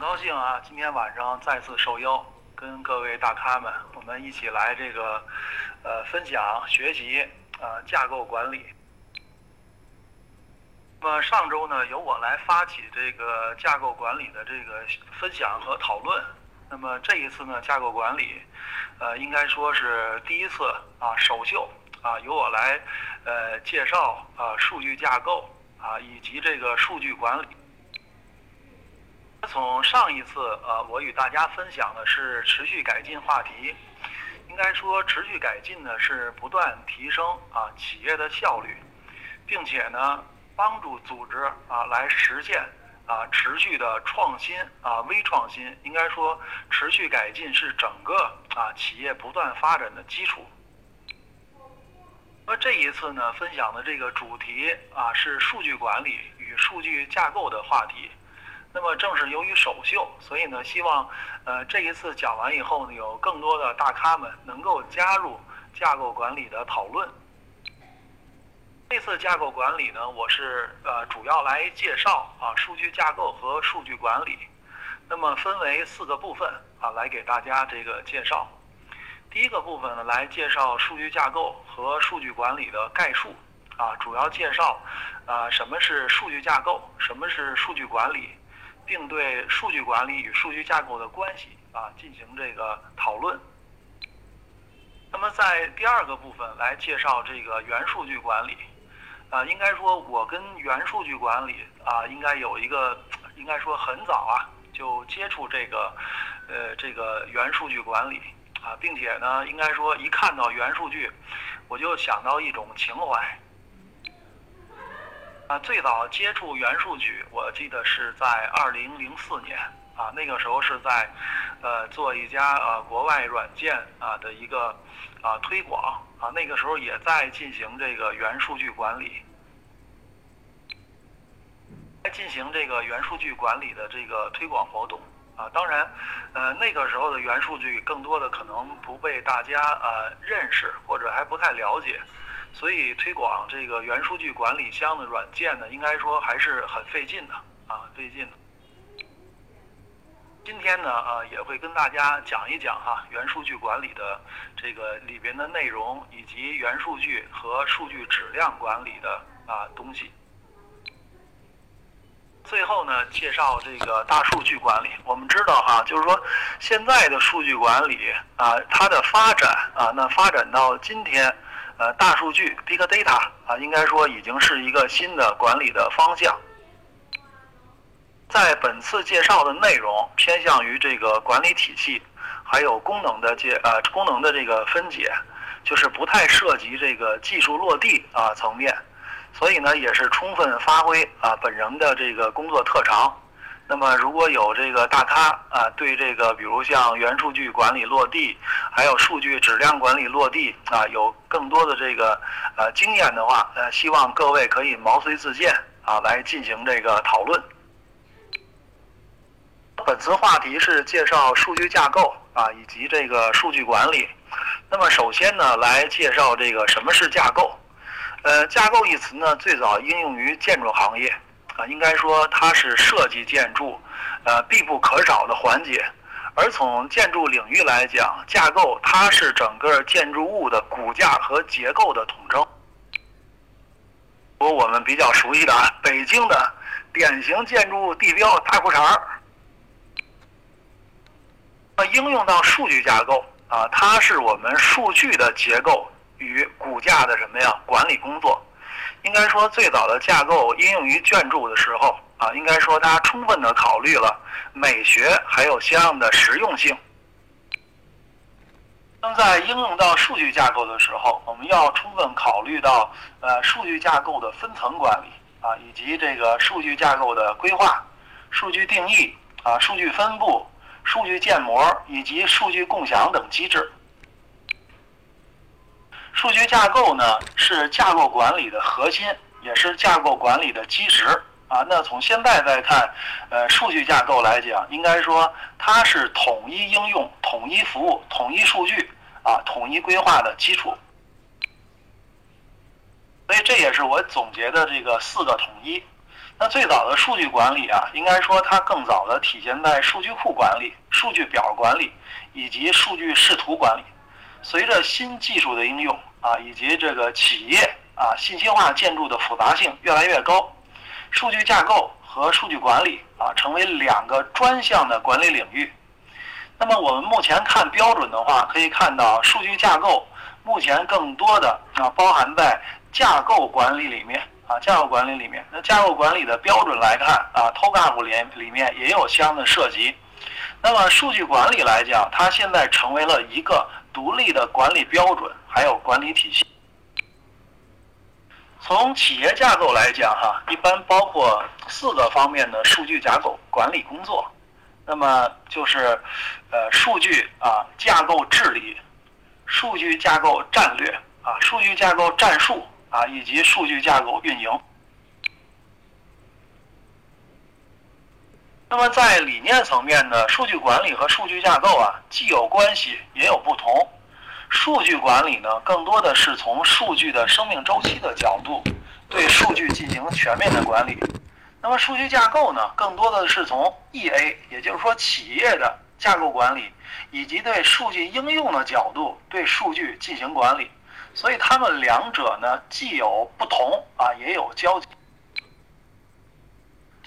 很高兴啊，今天晚上再次受邀，跟各位大咖们，我们一起来这个，呃，分享学习啊架构管理。那么上周呢，由我来发起这个架构管理的这个分享和讨论。那么这一次呢，架构管理，呃，应该说是第一次啊，首秀啊，由我来呃介绍啊数据架构啊以及这个数据管理。从上一次呃，我与大家分享的是持续改进话题。应该说，持续改进呢是不断提升啊企业的效率，并且呢帮助组织啊来实现啊持续的创新啊微创新。应该说，持续改进是整个啊企业不断发展的基础。那这一次呢，分享的这个主题啊是数据管理与数据架构的话题。那么正是由于首秀，所以呢，希望，呃，这一次讲完以后呢，有更多的大咖们能够加入架构管理的讨论。这次架构管理呢，我是呃主要来介绍啊数据架构和数据管理，那么分为四个部分啊来给大家这个介绍。第一个部分呢，来介绍数据架构和数据管理的概述啊，主要介绍啊什么是数据架构，什么是数据管理。并对数据管理与数据架构的关系啊进行这个讨论。那么在第二个部分来介绍这个元数据管理，啊，应该说我跟元数据管理啊应该有一个，应该说很早啊就接触这个，呃，这个元数据管理啊，并且呢，应该说一看到元数据，我就想到一种情怀。啊，最早接触元数据，我记得是在二零零四年啊，那个时候是在，呃，做一家呃国外软件啊的一个啊推广啊，那个时候也在进行这个元数据管理，在进行这个元数据管理的这个推广活动啊。当然，呃，那个时候的元数据更多的可能不被大家呃认识或者还不太了解。所以推广这个元数据管理箱的软件呢，应该说还是很费劲的啊，费劲的。今天呢，呃，也会跟大家讲一讲哈元数据管理的这个里边的内容，以及元数据和数据质量管理的啊东西。最后呢，介绍这个大数据管理。我们知道哈，就是说现在的数据管理啊，它的发展啊，那发展到今天。呃，大数据 （big data） 啊，应该说已经是一个新的管理的方向。在本次介绍的内容偏向于这个管理体系，还有功能的介呃功能的这个分解，就是不太涉及这个技术落地啊层面，所以呢，也是充分发挥啊本人的这个工作特长。那么，如果有这个大咖啊，对这个比如像元数据管理落地，还有数据质量管理落地啊，有更多的这个呃经验的话，呃，希望各位可以毛遂自荐啊，来进行这个讨论。本次话题是介绍数据架构啊，以及这个数据管理。那么，首先呢，来介绍这个什么是架构。呃，架构一词呢，最早应用于建筑行业。啊，应该说它是设计建筑，呃，必不可少的环节。而从建筑领域来讲，架构它是整个建筑物的骨架和结构的统称。如我们比较熟悉的啊，北京的典型建筑地标大裤衩儿。那应用到数据架构啊，它是我们数据的结构与骨架的什么呀？管理工作。应该说，最早的架构应用于建筑的时候啊，应该说它充分的考虑了美学还有相应的实用性。那么在应用到数据架构的时候，我们要充分考虑到呃数据架构的分层管理啊，以及这个数据架构的规划、数据定义啊、数据分布、数据建模以及数据共享等机制。数据架构呢是架构管理的核心，也是架构管理的基石啊。那从现在再看，呃，数据架构来讲，应该说它是统一应用、统一服务、统一数据啊、统一规划的基础。所以这也是我总结的这个四个统一。那最早的数据管理啊，应该说它更早的体现在数据库管理、数据表管理以及数据视图管理。随着新技术的应用啊，以及这个企业啊信息化建筑的复杂性越来越高，数据架构和数据管理啊成为两个专项的管理领域。那么我们目前看标准的话，可以看到数据架构目前更多的啊包含在架构管理里面啊架构管理里面。那架构管理的标准来看啊，TOGAF 里里面也有相应的涉及。那么数据管理来讲，它现在成为了一个。独立的管理标准，还有管理体系。从企业架构来讲，哈，一般包括四个方面的数据架构管理工作。那么就是，呃，数据啊架构治理、数据架构战略啊、数据架构战术啊，以及数据架构运营。那么在理念层面呢，数据管理和数据架构啊，既有关系也有不同。数据管理呢，更多的是从数据的生命周期的角度，对数据进行全面的管理。那么数据架构呢，更多的是从 EA，也就是说企业的架构管理，以及对数据应用的角度对数据进行管理。所以它们两者呢，既有不同啊，也有交集。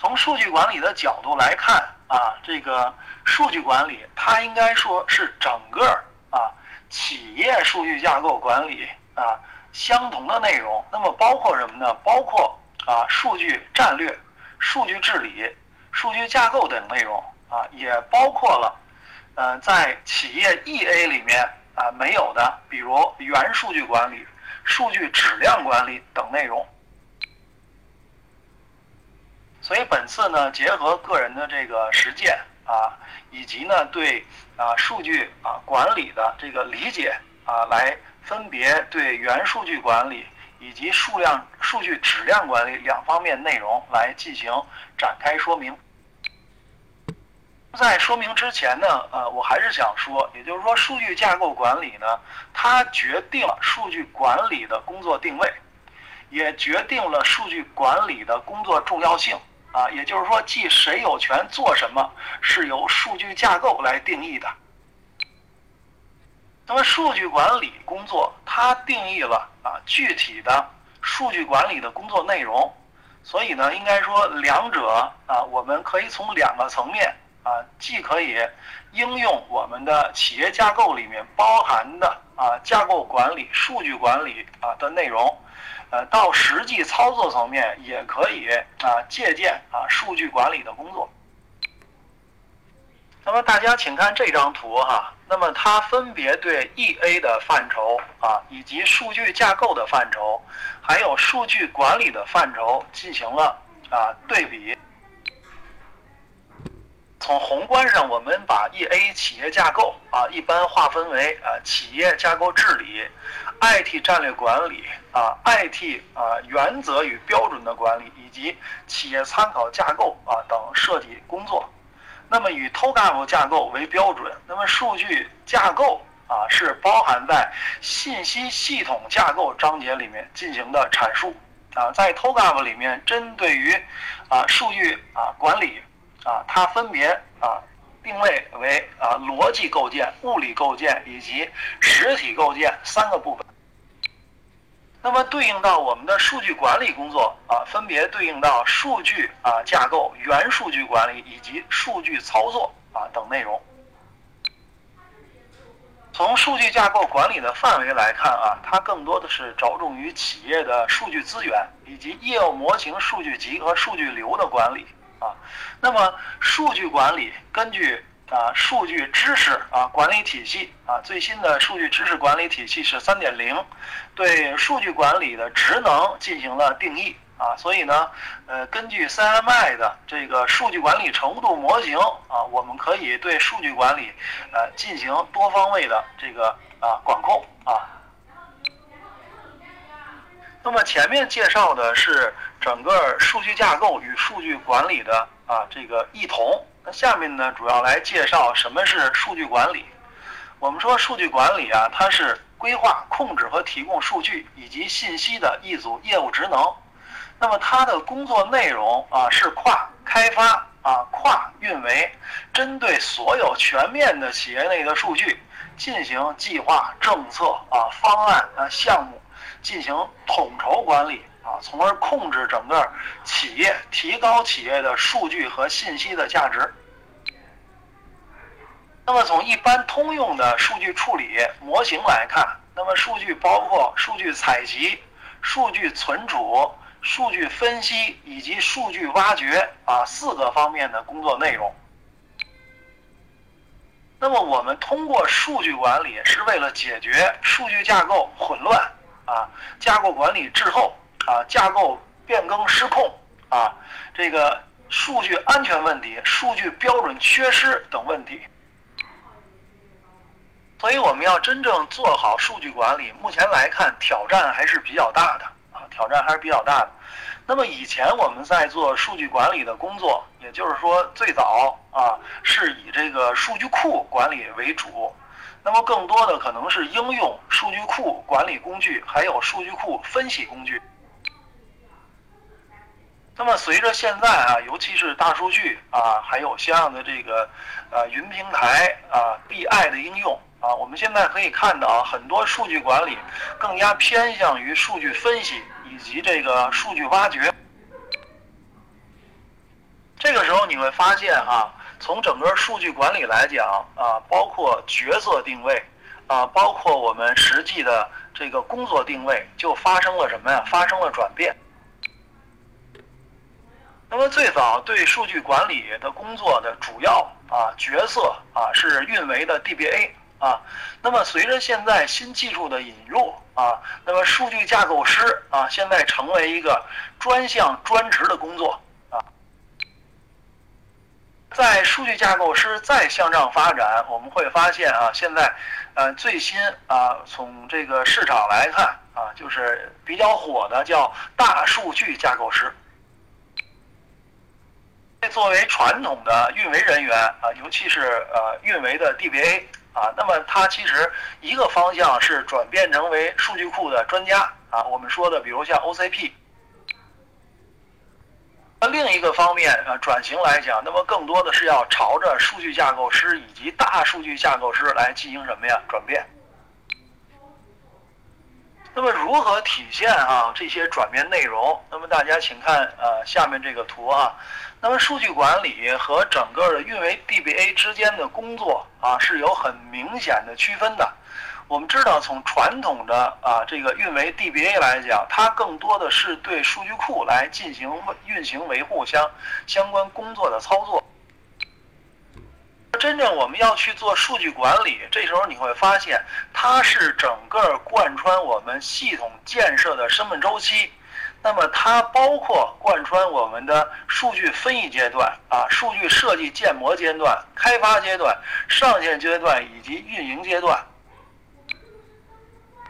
从数据管理的角度来看啊，这个数据管理它应该说是整个啊企业数据架构管理啊相同的内容。那么包括什么呢？包括啊数据战略、数据治理、数据架构等内容啊，也包括了呃在企业 EA 里面啊没有的，比如原数据管理、数据质量管理等内容。所以本次呢，结合个人的这个实践啊，以及呢对啊数据啊管理的这个理解啊，来分别对原数据管理以及数量数据质量管理两方面内容来进行展开说明。在说明之前呢，呃，我还是想说，也就是说，数据架构管理呢，它决定了数据管理的工作定位，也决定了数据管理的工作重要性。啊，也就是说，即谁有权做什么，是由数据架构来定义的。那么，数据管理工作它定义了啊具体的数据管理的工作内容，所以呢，应该说两者啊，我们可以从两个层面啊，既可以应用我们的企业架构里面包含的啊架构管理、数据管理啊的内容。呃，到实际操作层面也可以啊借鉴啊数据管理的工作。那么大家请看这张图哈，那么它分别对 EA 的范畴啊，以及数据架构的范畴，还有数据管理的范畴进行了啊对比。从宏观上，我们把 EA 企业架构啊一般划分为啊企业架构治理。IT 战略管理啊，IT 啊原则与标准的管理，以及企业参考架构啊等设计工作。那么以 TOGAF 架构为标准，那么数据架构啊是包含在信息系统架构章节里面进行的阐述啊。在 TOGAF 里面，针对于啊数据啊管理啊，它分别啊。定位为啊逻辑构建、物理构建以及实体构建三个部分。那么对应到我们的数据管理工作啊，分别对应到数据啊架构、原数据管理以及数据操作啊等内容。从数据架构管理的范围来看啊，它更多的是着重于企业的数据资源以及业务模型数据集和数据流的管理。啊，那么数据管理根据啊数据知识啊管理体系啊最新的数据知识管理体系是三点零，对数据管理的职能进行了定义啊，所以呢，呃，根据 CMI 的这个数据管理程度模型啊，我们可以对数据管理呃进行多方位的这个啊管控啊。那么前面介绍的是整个数据架构与数据管理的啊这个异同。那下面呢，主要来介绍什么是数据管理。我们说数据管理啊，它是规划、控制和提供数据以及信息的一组业务职能。那么它的工作内容啊是跨开发啊跨运维，针对所有全面的企业内的数据进行计划、政策啊方案啊项目进行统筹管理啊，从而控制整个企业，提高企业的数据和信息的价值。那么从一般通用的数据处理模型来看，那么数据包括数据采集、数据存储、数据分析以及数据挖掘啊四个方面的工作内容。那么我们通过数据管理是为了解决数据架构混乱啊、架构管理滞后啊、架构变更失控啊、这个数据安全问题、数据标准缺失等问题。所以我们要真正做好数据管理，目前来看挑战还是比较大的啊，挑战还是比较大的。那么以前我们在做数据管理的工作，也就是说最早啊是以这个数据库管理为主，那么更多的可能是应用数据库管理工具，还有数据库分析工具。那么随着现在啊，尤其是大数据啊，还有相应的这个呃云平台啊、BI 的应用。啊，我们现在可以看到啊，很多数据管理更加偏向于数据分析以及这个数据挖掘。这个时候你会发现哈、从整个数据管理来讲啊，包括角色定位啊，包括我们实际的这个工作定位，就发生了什么呀？发生了转变。那么最早对数据管理的工作的主要啊角色啊是运维的 DBA。啊，那么随着现在新技术的引入啊，那么数据架构师啊，现在成为一个专项专职的工作。在数据架构师再向上发展，我们会发现啊，现在呃最新啊，从这个市场来看啊，就是比较火的叫大数据架构师。作为传统的运维人员啊，尤其是呃运维的 DBA。啊，那么它其实一个方向是转变成为数据库的专家啊，我们说的比如像 OCP。那另一个方面啊，转型来讲，那么更多的是要朝着数据架构师以及大数据架构师来进行什么呀转变。那么如何体现啊这些转变内容？那么大家请看呃下面这个图啊。那么数据管理和整个的运维 DBA 之间的工作啊是有很明显的区分的。我们知道，从传统的啊这个运维 DBA 来讲，它更多的是对数据库来进行运行维护相相关工作的操作。真正我们要去做数据管理，这时候你会发现，它是整个贯穿我们系统建设的生命周期。那么它包括贯穿我们的数据分析阶段啊、数据设计建模阶段、开发阶段、上线阶段以及运营阶段，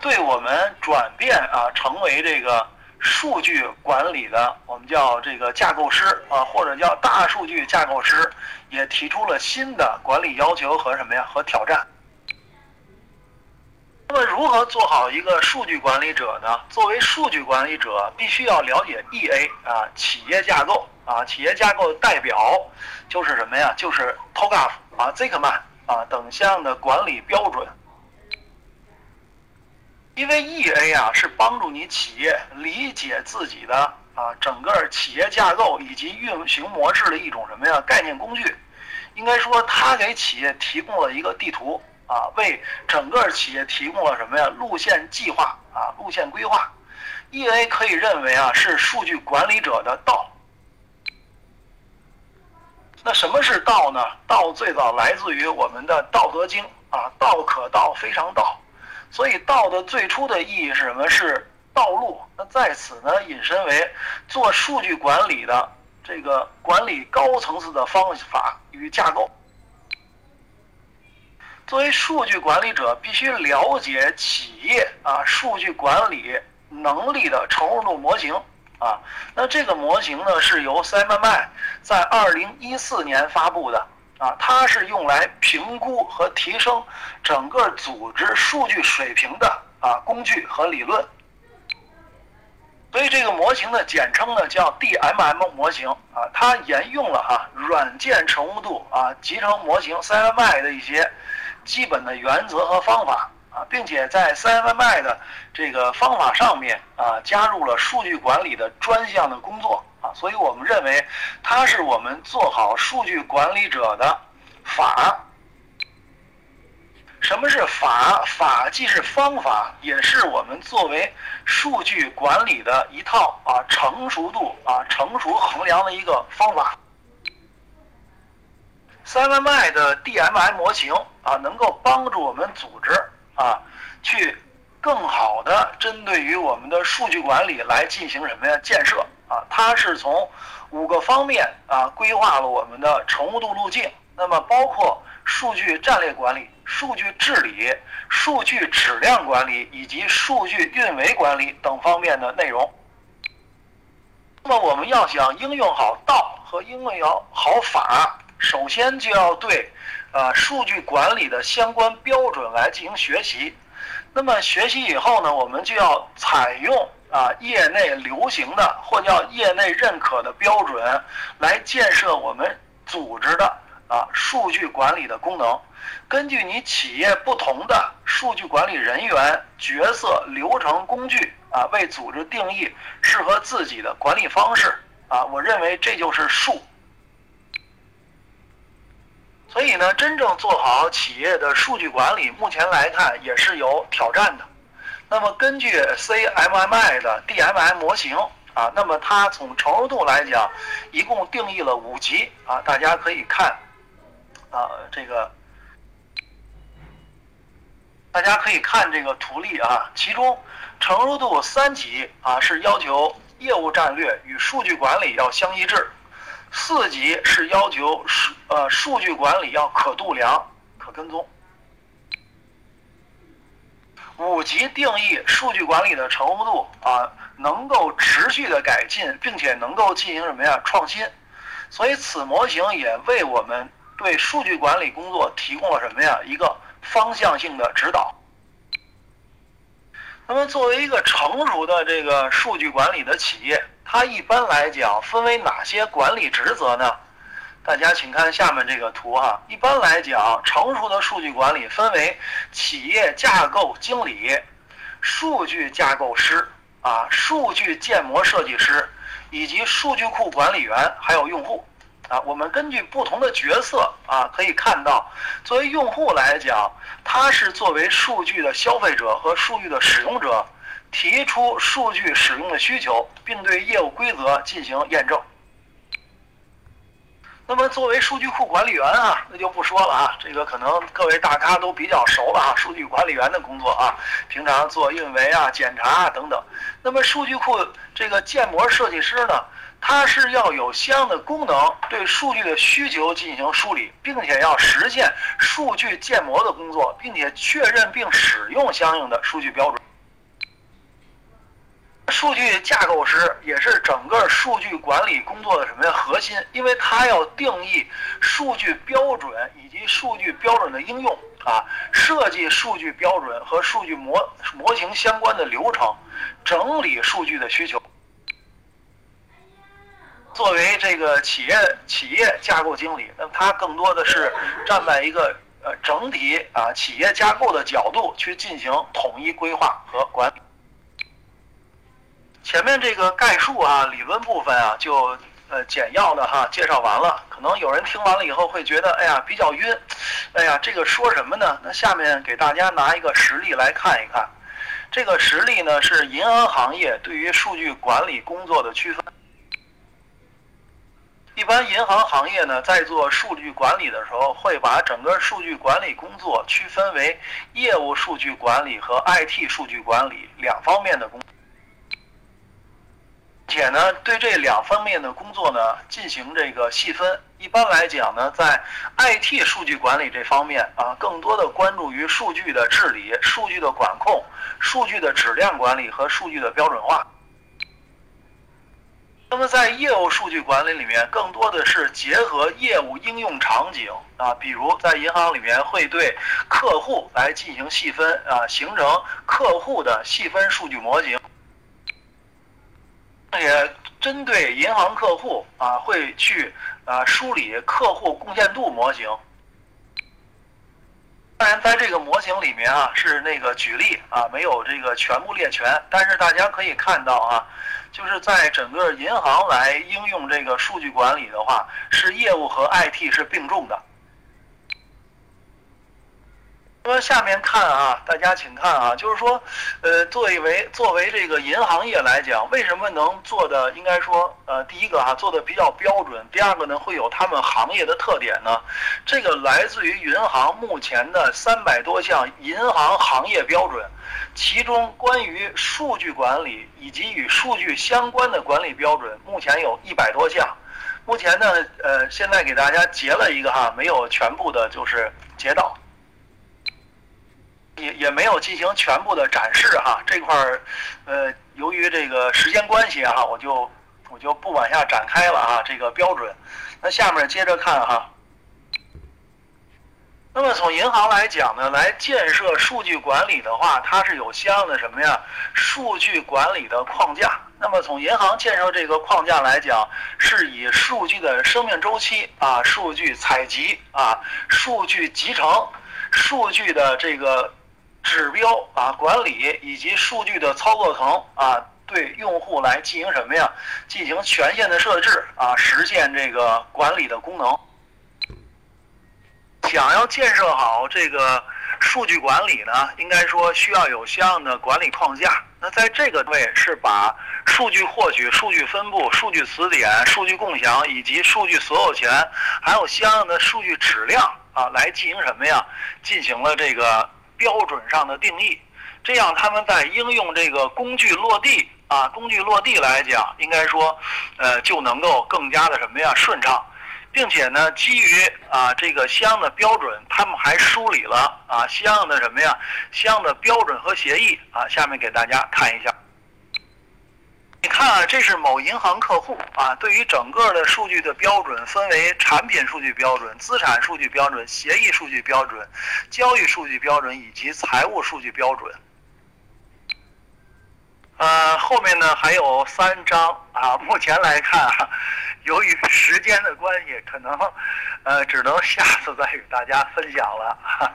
对我们转变啊成为这个数据管理的，我们叫这个架构师啊，或者叫大数据架构师，也提出了新的管理要求和什么呀？和挑战。那么如何做好一个数据管理者呢？作为数据管理者，必须要了解 EA 啊，企业架构啊，企业架构的代表就是什么呀？就是 TOGAF 啊、Zikman 啊等项的管理标准。因为 EA 啊是帮助你企业理解自己的啊整个企业架构以及运行模式的一种什么呀概念工具。应该说，它给企业提供了一个地图。啊，为整个企业提供了什么呀？路线计划啊，路线规划。EA 可以认为啊，是数据管理者的道。那什么是道呢？道最早来自于我们的《道德经》啊，“道可道，非常道”。所以道的最初的意义是什么？是道路。那在此呢，引申为做数据管理的这个管理高层次的方法与架构。作为数据管理者，必须了解企业啊数据管理能力的成熟度模型啊。那这个模型呢，是由 CIMM 在二零一四年发布的啊，它是用来评估和提升整个组织数据水平的啊工具和理论。所以这个模型的简称呢叫 DMM 模型啊，它沿用了哈软件成熟度啊集成模型 CMMI 的一些基本的原则和方法啊，并且在 CMMI 的这个方法上面啊加入了数据管理的专项的工作啊，所以我们认为它是我们做好数据管理者的法。什么是法？法既是方法，也是我们作为数据管理的一套啊成熟度啊成熟衡量的一个方法。三 M I 的 D M I 模型啊，能够帮助我们组织啊去更好的针对于我们的数据管理来进行什么呀建设啊？它是从五个方面啊规划了我们的成熟度路径，那么包括数据战略管理。数据治理、数据质量管理以及数据运维管理等方面的内容。那么，我们要想应用好道和应用要好法，首先就要对，呃，数据管理的相关标准来进行学习。那么，学习以后呢，我们就要采用啊业内流行的或叫业内认可的标准，来建设我们组织的啊数据管理的功能。根据你企业不同的数据管理人员角色、流程、工具啊，为组织定义适合自己的管理方式啊，我认为这就是数。所以呢，真正做好企业的数据管理，目前来看也是有挑战的。那么根据 CMMI 的 DMM 模型啊，那么它从成熟度来讲，一共定义了五级啊，大家可以看啊这个。大家可以看这个图例啊，其中成熟度三级啊是要求业务战略与数据管理要相一致，四级是要求数呃数据管理要可度量、可跟踪，五级定义数据管理的成熟度啊能够持续的改进，并且能够进行什么呀创新，所以此模型也为我们对数据管理工作提供了什么呀一个。方向性的指导。那么，作为一个成熟的这个数据管理的企业，它一般来讲分为哪些管理职责呢？大家请看下面这个图哈。一般来讲，成熟的数据管理分为企业架构经理、数据架构师啊、数据建模设计师，以及数据库管理员，还有用户。啊，我们根据不同的角色啊，可以看到，作为用户来讲，他是作为数据的消费者和数据的使用者，提出数据使用的需求，并对业务规则进行验证。那么，作为数据库管理员啊，那就不说了啊，这个可能各位大咖都比较熟了啊，数据管理员的工作啊，平常做运维啊、检查啊等等。那么，数据库这个建模设计师呢？他是要有相应的功能，对数据的需求进行梳理，并且要实现数据建模的工作，并且确认并使用相应的数据标准。数据架构师也是整个数据管理工作的什么呀核心？因为它要定义数据标准以及数据标准的应用啊，设计数据标准和数据模模型相关的流程，整理数据的需求。作为这个企业企业架构经理，那么他更多的是站在一个呃整体啊企业架构的角度去进行统一规划和管理。前面这个概述啊理论部分啊就呃简要的哈介绍完了，可能有人听完了以后会觉得哎呀比较晕，哎呀这个说什么呢？那下面给大家拿一个实例来看一看，这个实例呢是银行行业对于数据管理工作的区分。一般银行行业呢，在做数据管理的时候，会把整个数据管理工作区分为业务数据管理和 IT 数据管理两方面的工，且呢，对这两方面的工作呢进行这个细分。一般来讲呢，在 IT 数据管理这方面啊，更多的关注于数据的治理、数据的管控、数据的质量管理和数据的标准化。那么在业务数据管理里面，更多的是结合业务应用场景啊，比如在银行里面会对客户来进行细分啊，形成客户的细分数据模型。针对银行客户啊，会去啊梳理客户贡献度模型。当然，在这个模型里面啊，是那个举例啊，没有这个全部列全。但是大家可以看到啊，就是在整个银行来应用这个数据管理的话，是业务和 IT 是并重的。那么下面看啊，大家请看啊，就是说，呃，作为作为这个银行业来讲，为什么能做的应该说，呃，第一个哈做的比较标准，第二个呢会有他们行业的特点呢？这个来自于银行目前的三百多项银行行业标准，其中关于数据管理以及与数据相关的管理标准，目前有一百多项。目前呢，呃，现在给大家截了一个哈，没有全部的，就是截到。也也没有进行全部的展示哈，这块儿，呃，由于这个时间关系哈，我就我就不往下展开了啊。这个标准，那下面接着看哈。那么从银行来讲呢，来建设数据管理的话，它是有相应的什么呀？数据管理的框架。那么从银行建设这个框架来讲，是以数据的生命周期啊、数据采集啊、数据集成、数据的这个。指标啊，管理以及数据的操作层啊，对用户来进行什么呀？进行权限的设置啊，实现这个管理的功能。想要建设好这个数据管理呢，应该说需要有相应的管理框架。那在这个位是把数据获取、数据分布、数据词典、数据共享以及数据所有权，还有相应的数据质量啊，来进行什么呀？进行了这个。标准上的定义，这样他们在应用这个工具落地啊，工具落地来讲，应该说，呃，就能够更加的什么呀顺畅，并且呢，基于啊这个相应的标准，他们还梳理了啊相应的什么呀相应的标准和协议啊，下面给大家看一下。你看啊，这是某银行客户啊，对于整个的数据的标准分为产品数据标准、资产数据标准、协议数据标准、交易数据标准以及财务数据标准。呃，后面呢还有三章啊，目前来看啊，由于时间的关系，可能呃只能下次再与大家分享了。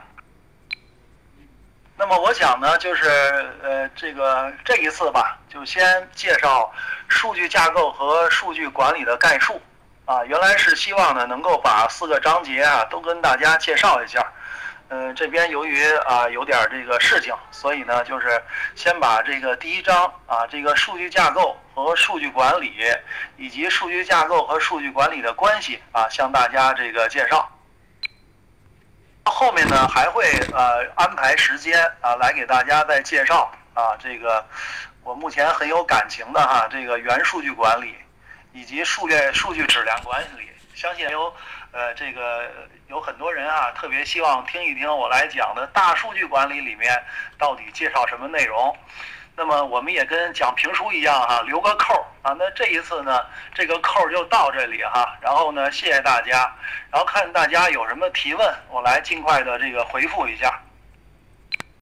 那么我想呢，就是呃，这个这一次吧，就先介绍数据架构和数据管理的概述，啊，原来是希望呢能够把四个章节啊都跟大家介绍一下，嗯，这边由于啊有点这个事情，所以呢就是先把这个第一章啊这个数据架构和数据管理以及数据架构和数据管理的关系啊向大家这个介绍。后面呢还会呃安排时间啊来给大家再介绍啊这个我目前很有感情的哈这个元数据管理以及数据数据质量管理，相信有呃这个有很多人啊特别希望听一听我来讲的大数据管理里面到底介绍什么内容。那么我们也跟讲评书一样哈，留个扣啊。那这一次呢，这个扣就到这里哈。然后呢，谢谢大家。然后看大家有什么提问，我来尽快的这个回复一下。